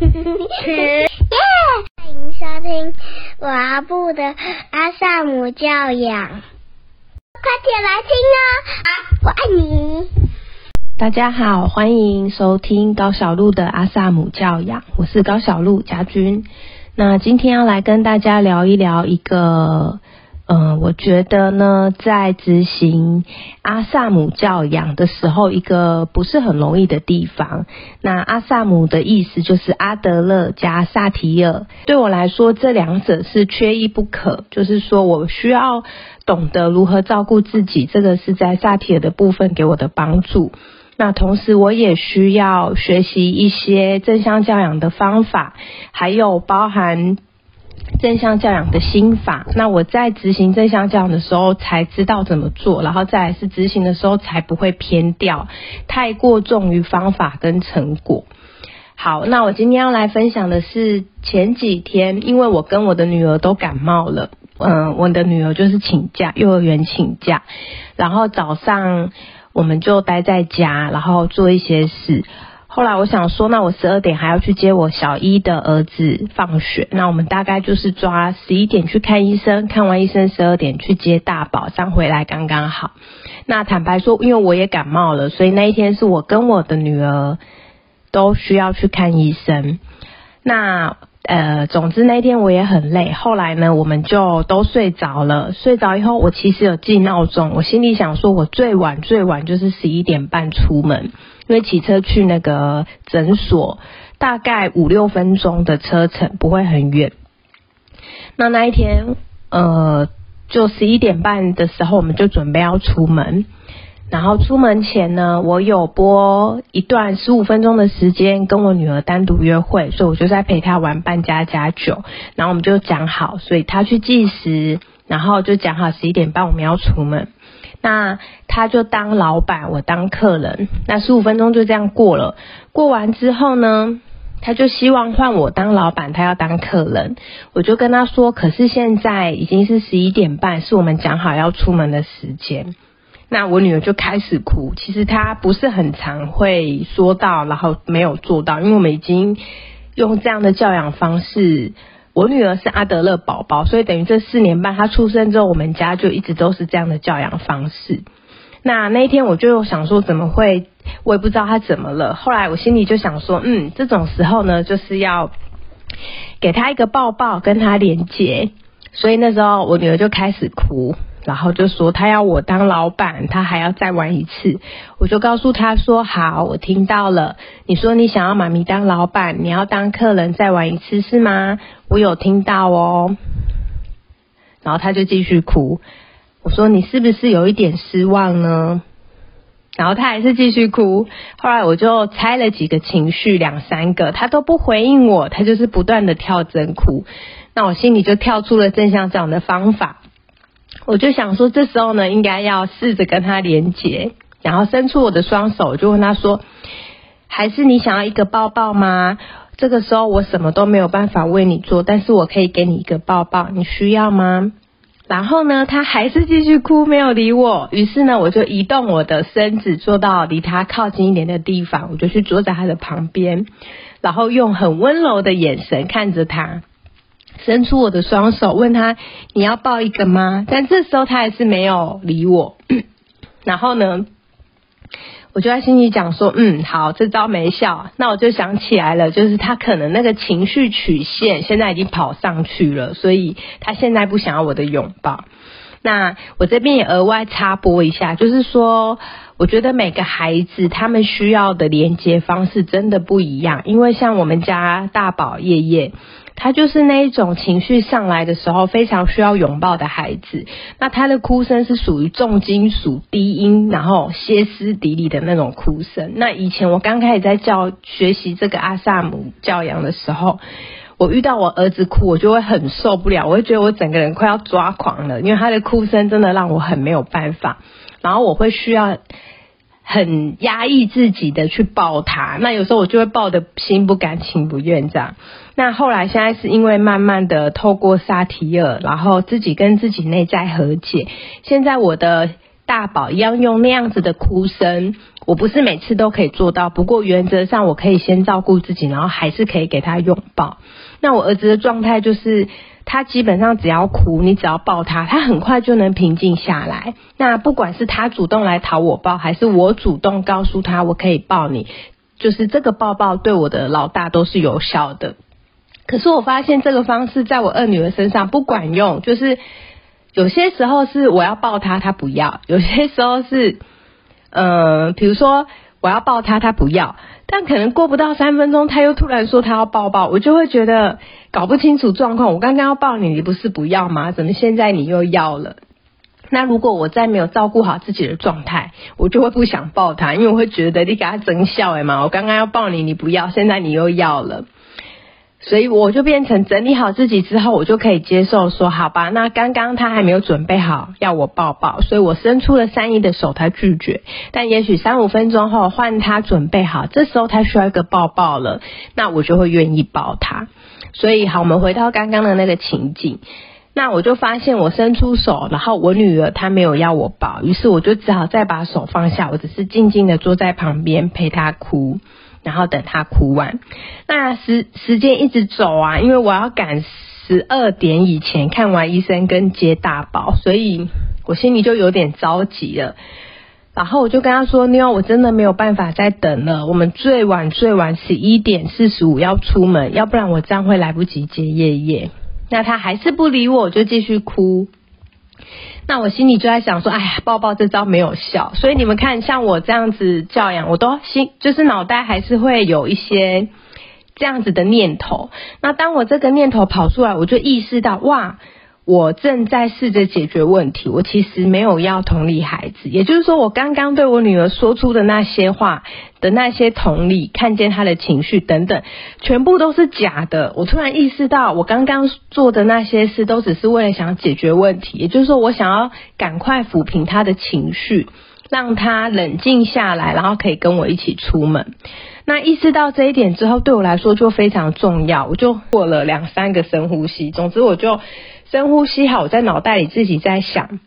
耶！欢迎收听我阿布的阿萨姆教养，快点来听哦！啊，我爱你。大家好，欢迎收听高小鹿的阿萨姆教养，我是高小鹿家君。那今天要来跟大家聊一聊一个。嗯，我觉得呢，在执行阿萨姆教养的时候，一个不是很容易的地方。那阿萨姆的意思就是阿德勒加萨提尔，对我来说，这两者是缺一不可。就是说我需要懂得如何照顾自己，这个是在萨提尔的部分给我的帮助。那同时，我也需要学习一些正向教养的方法，还有包含。正向教养的心法，那我在执行正向教养的时候才知道怎么做，然后再来是执行的时候才不会偏掉，太过重于方法跟成果。好，那我今天要来分享的是前几天，因为我跟我的女儿都感冒了，嗯，我的女儿就是请假，幼儿园请假，然后早上我们就待在家，然后做一些事。后来我想说，那我十二点还要去接我小一的儿子放学，那我们大概就是抓十一点去看医生，看完医生十二点去接大宝，这样回来刚刚好。那坦白说，因为我也感冒了，所以那一天是我跟我的女儿都需要去看医生。那呃，总之那天我也很累。后来呢，我们就都睡着了。睡着以后，我其实有记闹钟，我心里想说，我最晚最晚就是十一点半出门。因为骑车去那个诊所，大概五六分钟的车程，不会很远。那那一天，呃，就十一点半的时候，我们就准备要出门。然后出门前呢，我有播一段十五分钟的时间跟我女儿单独约会，所以我就在陪她玩扮家家酒。然后我们就讲好，所以她去计时，然后就讲好十一点半我们要出门。那他就当老板，我当客人。那十五分钟就这样过了。过完之后呢，他就希望换我当老板，他要当客人。我就跟他说：“可是现在已经是十一点半，是我们讲好要出门的时间。”那我女儿就开始哭。其实她不是很常会说到，然后没有做到，因为我们已经用这样的教养方式。我女儿是阿德勒宝宝，所以等于这四年半，她出生之后，我们家就一直都是这样的教养方式。那那一天我就想说，怎么会？我也不知道她怎么了。后来我心里就想说，嗯，这种时候呢，就是要给她一个抱抱，跟她连接。所以那时候我女儿就开始哭。然后就说他要我当老板，他还要再玩一次。我就告诉他说：“好，我听到了。你说你想要妈咪当老板，你要当客人再玩一次是吗？我有听到哦。”然后他就继续哭。我说：“你是不是有一点失望呢？”然后他还是继续哭。后来我就猜了几个情绪，两三个，他都不回应我，他就是不断的跳针哭。那我心里就跳出了正向这样的方法。我就想说，这时候呢，应该要试着跟他连接，然后伸出我的双手，就问他说：“还是你想要一个抱抱吗？”这个时候我什么都没有办法为你做，但是我可以给你一个抱抱，你需要吗？然后呢，他还是继续哭，没有理我。于是呢，我就移动我的身子，坐到离他靠近一点的地方，我就去坐在他的旁边，然后用很温柔的眼神看着他。伸出我的双手，问他你要抱一个吗？但这时候他还是没有理我。然后呢，我就在心里讲说，嗯，好，这招没效。那我就想起来了，就是他可能那个情绪曲线现在已经跑上去了，所以他现在不想要我的拥抱。那我这边也额外插播一下，就是说，我觉得每个孩子他们需要的连接方式真的不一样，因为像我们家大宝叶叶。他就是那一种情绪上来的时候非常需要拥抱的孩子，那他的哭声是属于重金属低音，然后歇斯底里的那种哭声。那以前我刚开始在教学习这个阿萨姆教养的时候，我遇到我儿子哭，我就会很受不了，我会觉得我整个人快要抓狂了，因为他的哭声真的让我很没有办法，然后我会需要。很压抑自己的去抱他，那有时候我就会抱的心不甘情不愿这样。那后来现在是因为慢慢的透过萨提尔，然后自己跟自己内在和解，现在我的大宝一样用那样子的哭声。我不是每次都可以做到，不过原则上我可以先照顾自己，然后还是可以给他拥抱。那我儿子的状态就是，他基本上只要哭，你只要抱他，他很快就能平静下来。那不管是他主动来讨我抱，还是我主动告诉他我可以抱你，就是这个抱抱对我的老大都是有效的。可是我发现这个方式在我二女儿身上不管用，就是有些时候是我要抱她，她不要；有些时候是。呃，比如说我要抱她，她不要，但可能过不到三分钟，她又突然说她要抱抱，我就会觉得搞不清楚状况。我刚刚要抱你，你不是不要吗？怎么现在你又要了？那如果我再没有照顾好自己的状态，我就会不想抱他，因为我会觉得你给他增笑哎嘛，我刚刚要抱你，你不要，现在你又要了。所以我就变成整理好自己之后，我就可以接受说，好吧，那刚刚他还没有准备好要我抱抱，所以我伸出了善意的手，他拒绝。但也许三五分钟后换他准备好，这时候他需要一个抱抱了，那我就会愿意抱他。所以好，我们回到刚刚的那个情景，那我就发现我伸出手，然后我女儿她没有要我抱，于是我就只好再把手放下，我只是静静的坐在旁边陪她哭。然后等他哭完，那时时间一直走啊，因为我要赶十二点以前看完医生跟接大宝，所以我心里就有点着急了。然后我就跟他说：“妞，我真的没有办法再等了，我们最晚最晚十一点四十五要出门，要不然我这样会来不及接夜夜。”那他还是不理我，就继续哭。那我心里就在想说，哎呀，抱抱这招没有效，所以你们看，像我这样子教养，我都心就是脑袋还是会有一些这样子的念头。那当我这个念头跑出来，我就意识到，哇。我正在试着解决问题，我其实没有要同理孩子，也就是说，我刚刚对我女儿说出的那些话的那些同理，看见她的情绪等等，全部都是假的。我突然意识到，我刚刚做的那些事都只是为了想解决问题，也就是说，我想要赶快抚平她的情绪，让她冷静下来，然后可以跟我一起出门。那意识到这一点之后，对我来说就非常重要，我就做了两三个深呼吸。总之，我就。深呼吸好，我在脑袋里自己在想，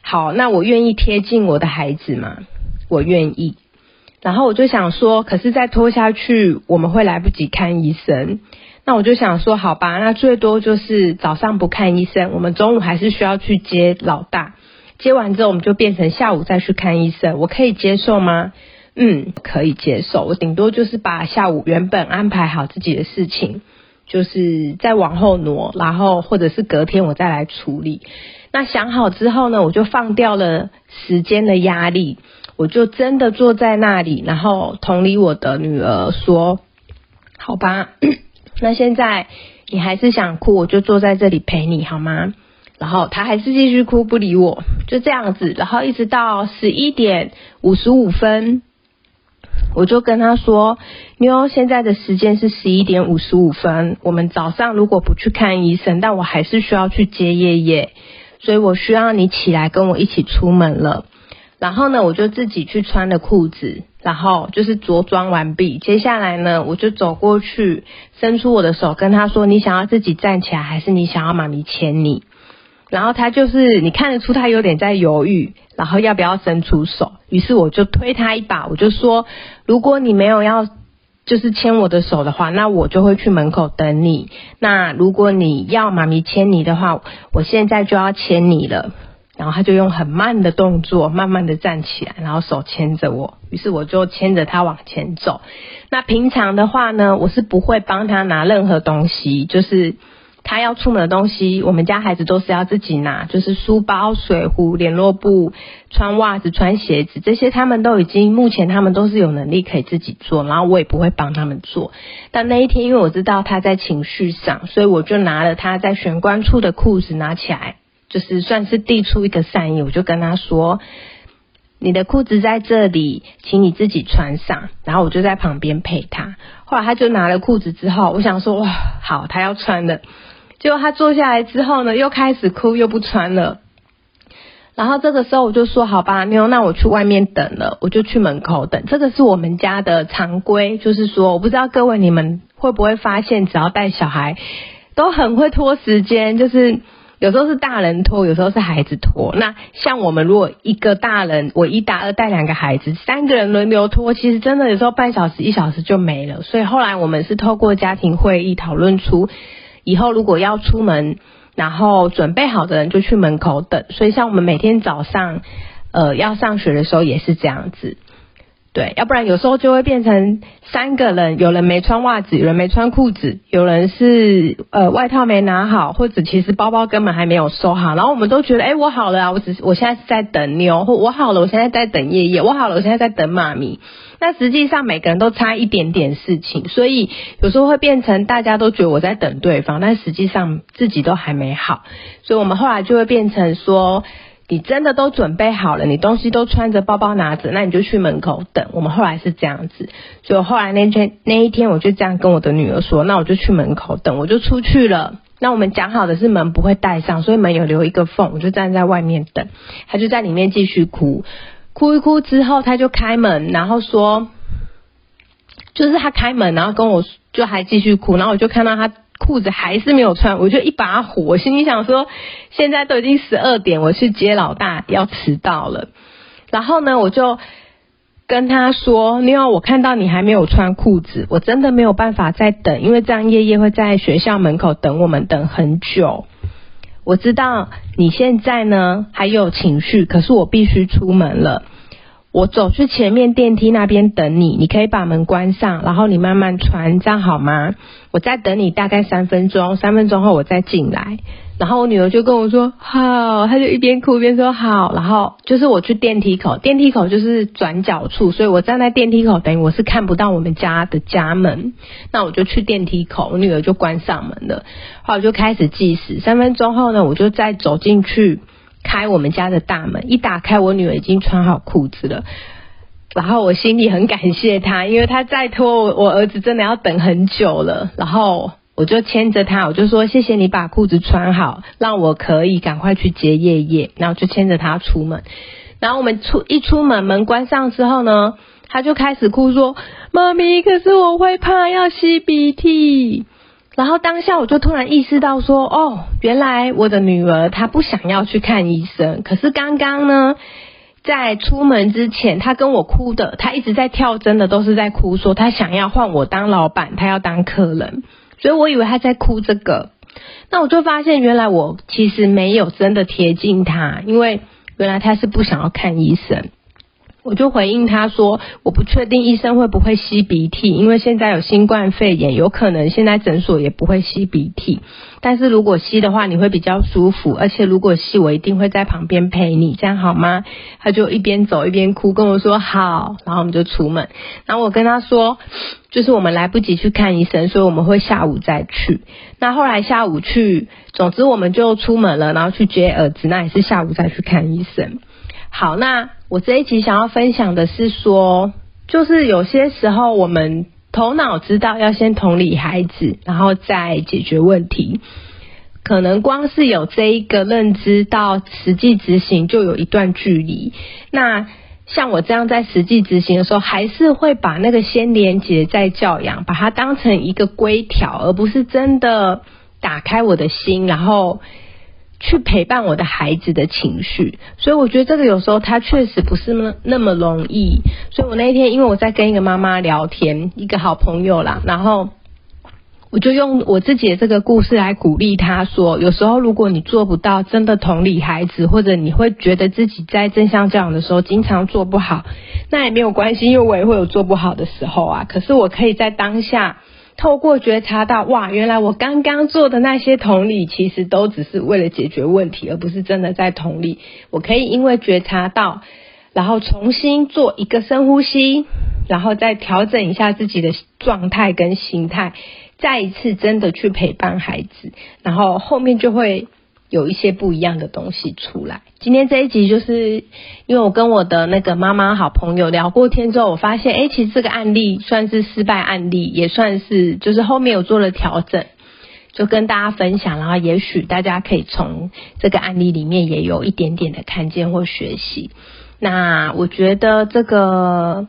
好，那我愿意贴近我的孩子吗？我愿意。然后我就想说，可是再拖下去，我们会来不及看医生。那我就想说，好吧，那最多就是早上不看医生，我们中午还是需要去接老大。接完之后，我们就变成下午再去看医生，我可以接受吗？嗯，可以接受。我顶多就是把下午原本安排好自己的事情。就是再往后挪，然后或者是隔天我再来处理。那想好之后呢，我就放掉了时间的压力，我就真的坐在那里，然后同理我的女儿说：“好吧，那现在你还是想哭，我就坐在这里陪你好吗？”然后她还是继续哭，不理我，就这样子，然后一直到十一点五十五分。我就跟他说：“妞，现在的时间是十一点五十五分。我们早上如果不去看医生，但我还是需要去接爷爷，所以我需要你起来跟我一起出门了。然后呢，我就自己去穿了裤子，然后就是着装完毕。接下来呢，我就走过去，伸出我的手跟他说：你想要自己站起来，还是你想要妈咪牵你？”然后他就是你看得出他有点在犹豫，然后要不要伸出手？于是我就推他一把，我就说：如果你没有要就是牵我的手的话，那我就会去门口等你。那如果你要妈咪牵你的话，我现在就要牵你了。然后他就用很慢的动作，慢慢的站起来，然后手牵着我。于是我就牵着他往前走。那平常的话呢，我是不会帮他拿任何东西，就是。他要出门的东西，我们家孩子都是要自己拿，就是书包、水壶、联络簿、穿袜子、穿鞋子这些，他们都已经目前他们都是有能力可以自己做，然后我也不会帮他们做。但那一天，因为我知道他在情绪上，所以我就拿了他在玄关处的裤子拿起来，就是算是递出一个善意，我就跟他说：“你的裤子在这里，请你自己穿上。”然后我就在旁边陪他。后来他就拿了裤子之后，我想说：“哇，好，他要穿的。”结果他坐下来之后呢，又开始哭，又不穿了。然后这个时候我就说：“好吧，妞，那我去外面等了，我就去门口等。这个是我们家的常规，就是说，我不知道各位你们会不会发现，只要带小孩，都很会拖时间。就是有时候是大人拖，有时候是孩子拖。那像我们如果一个大人，我一大二带两个孩子，三个人轮流拖，其实真的有时候半小时一小时就没了。所以后来我们是透过家庭会议讨论出，以后如果要出门，然后准备好的人就去门口等。所以像我们每天早上，呃，要上学的时候也是这样子。对，要不然有时候就会变成三个人，有人没穿袜子，有人没穿裤子，有人是呃外套没拿好，或者其实包包根本还没有收好，然后我们都觉得，哎，我好了啊，我只是我现在是在等妞，或我好了，我现在在等爷爷，我好了，我现在在等妈咪。那实际上每个人都差一点点事情，所以有时候会变成大家都觉得我在等对方，但实际上自己都还没好，所以我们后来就会变成说。你真的都准备好了，你东西都穿着，包包拿着，那你就去门口等。我们后来是这样子，所以后来那天那一天，我就这样跟我的女儿说，那我就去门口等，我就出去了。那我们讲好的是门不会带上，所以门有留一个缝，我就站在外面等。他就在里面继续哭，哭一哭之后，他就开门，然后说，就是他开门，然后跟我就还继续哭，然后我就看到他。裤子还是没有穿，我就一把火，我心里想说，现在都已经十二点，我去接老大要迟到了。然后呢，我就跟他说，因为我看到你还没有穿裤子，我真的没有办法再等，因为这样夜夜会在学校门口等我们等很久。我知道你现在呢还有情绪，可是我必须出门了。我走去前面电梯那边等你，你可以把门关上，然后你慢慢穿，这样好吗？我再等你大概三分钟，三分钟后我再进来。然后我女儿就跟我说好，她就一边哭一边说好。然后就是我去电梯口，电梯口就是转角处，所以我站在电梯口，等于我是看不到我们家的家门。那我就去电梯口，我女儿就关上门了。后来我就开始计时，三分钟后呢，我就再走进去。开我们家的大门，一打开，我女儿已经穿好裤子了。然后我心里很感谢她，因为她再拖我，我儿子真的要等很久了。然后我就牵着她，我就说谢谢你把裤子穿好，让我可以赶快去接叶叶。然后就牵着她出门。然后我们出一出门，门关上之后呢，她就开始哭说：“妈咪，可是我会怕要吸鼻涕。”然后当下我就突然意识到说，哦，原来我的女儿她不想要去看医生。可是刚刚呢，在出门之前，她跟我哭的，她一直在跳针的，都是在哭，说她想要换我当老板，她要当客人。所以我以为她在哭这个，那我就发现原来我其实没有真的贴近她，因为原来她是不想要看医生。我就回应他说，我不确定医生会不会吸鼻涕，因为现在有新冠肺炎，有可能现在诊所也不会吸鼻涕。但是如果吸的话，你会比较舒服，而且如果吸，我一定会在旁边陪你，这样好吗？他就一边走一边哭，跟我说好，然后我们就出门。然后我跟他说，就是我们来不及去看医生，所以我们会下午再去。那后来下午去，总之我们就出门了，然后去接儿子，那也是下午再去看医生。好，那我这一集想要分享的是说，就是有些时候我们头脑知道要先同理孩子，然后再解决问题，可能光是有这一个认知到实际执行就有一段距离。那像我这样在实际执行的时候，还是会把那个先连接再教养，把它当成一个规条，而不是真的打开我的心，然后。去陪伴我的孩子的情绪，所以我觉得这个有时候他确实不是那那么容易。所以我那一天因为我在跟一个妈妈聊天，一个好朋友啦，然后我就用我自己的这个故事来鼓励他说，有时候如果你做不到真的同理孩子，或者你会觉得自己在正向教养的时候经常做不好，那也没有关系，因为我也会有做不好的时候啊。可是我可以在当下。透过觉察到，哇，原来我刚刚做的那些同理，其实都只是为了解决问题，而不是真的在同理。我可以因为觉察到，然后重新做一个深呼吸，然后再调整一下自己的状态跟心态，再一次真的去陪伴孩子，然后后面就会。有一些不一样的东西出来。今天这一集就是因为我跟我的那个妈妈好朋友聊过天之后，我发现，哎，其实这个案例算是失败案例，也算是就是后面有做了调整，就跟大家分享。然后也许大家可以从这个案例里面也有一点点的看见或学习。那我觉得这个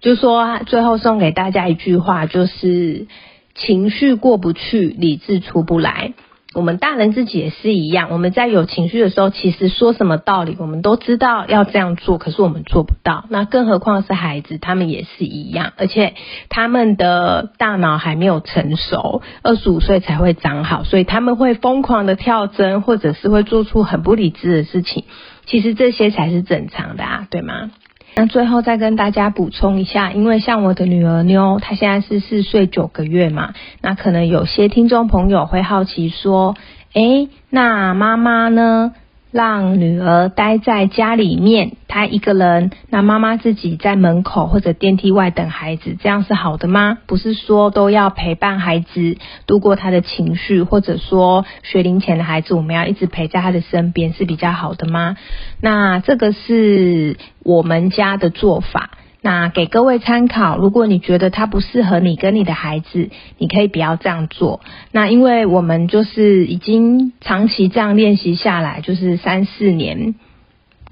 就说最后送给大家一句话，就是情绪过不去，理智出不来。我们大人自己也是一样，我们在有情绪的时候，其实说什么道理，我们都知道要这样做，可是我们做不到。那更何况是孩子，他们也是一样，而且他们的大脑还没有成熟，二十五岁才会长好，所以他们会疯狂的跳针，或者是会做出很不理智的事情。其实这些才是正常的啊，对吗？那最后再跟大家补充一下，因为像我的女儿妞，她现在是四岁九个月嘛，那可能有些听众朋友会好奇说，诶，那妈妈呢？让女儿待在家里面，她一个人，那妈妈自己在门口或者电梯外等孩子，这样是好的吗？不是说都要陪伴孩子度过他的情绪，或者说学龄前的孩子，我们要一直陪在他的身边是比较好的吗？那这个是我们家的做法。那给各位参考，如果你觉得它不适合你跟你的孩子，你可以不要这样做。那因为我们就是已经长期这样练习下来，就是三四年。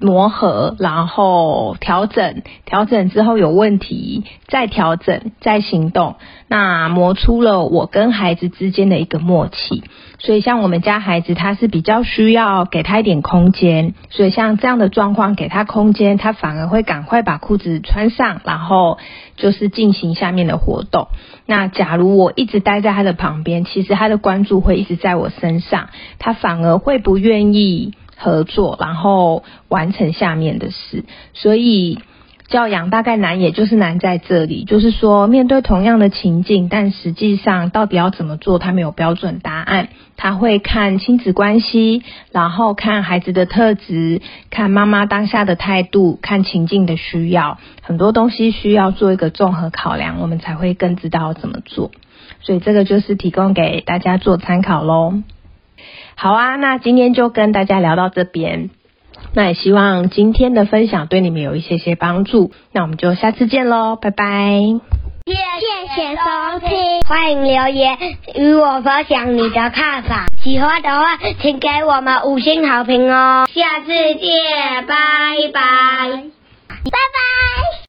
磨合，然后调整，调整之后有问题，再调整，再行动，那磨出了我跟孩子之间的一个默契。所以像我们家孩子，他是比较需要给他一点空间，所以像这样的状况，给他空间，他反而会赶快把裤子穿上，然后就是进行下面的活动。那假如我一直待在他的旁边，其实他的关注会一直在我身上，他反而会不愿意。合作，然后完成下面的事，所以教养大概难，也就是难在这里，就是说面对同样的情境，但实际上到底要怎么做，他没有标准答案。他会看亲子关系，然后看孩子的特质，看妈妈当下的态度，看情境的需要，很多东西需要做一个综合考量，我们才会更知道怎么做。所以这个就是提供给大家做参考喽。好啊，那今天就跟大家聊到这边。那也希望今天的分享对你们有一些些帮助。那我们就下次见喽，拜拜。谢谢收听，欢迎留言与我分享你的看法。喜欢的话，请给我们五星好评哦。下次见，拜拜，拜拜。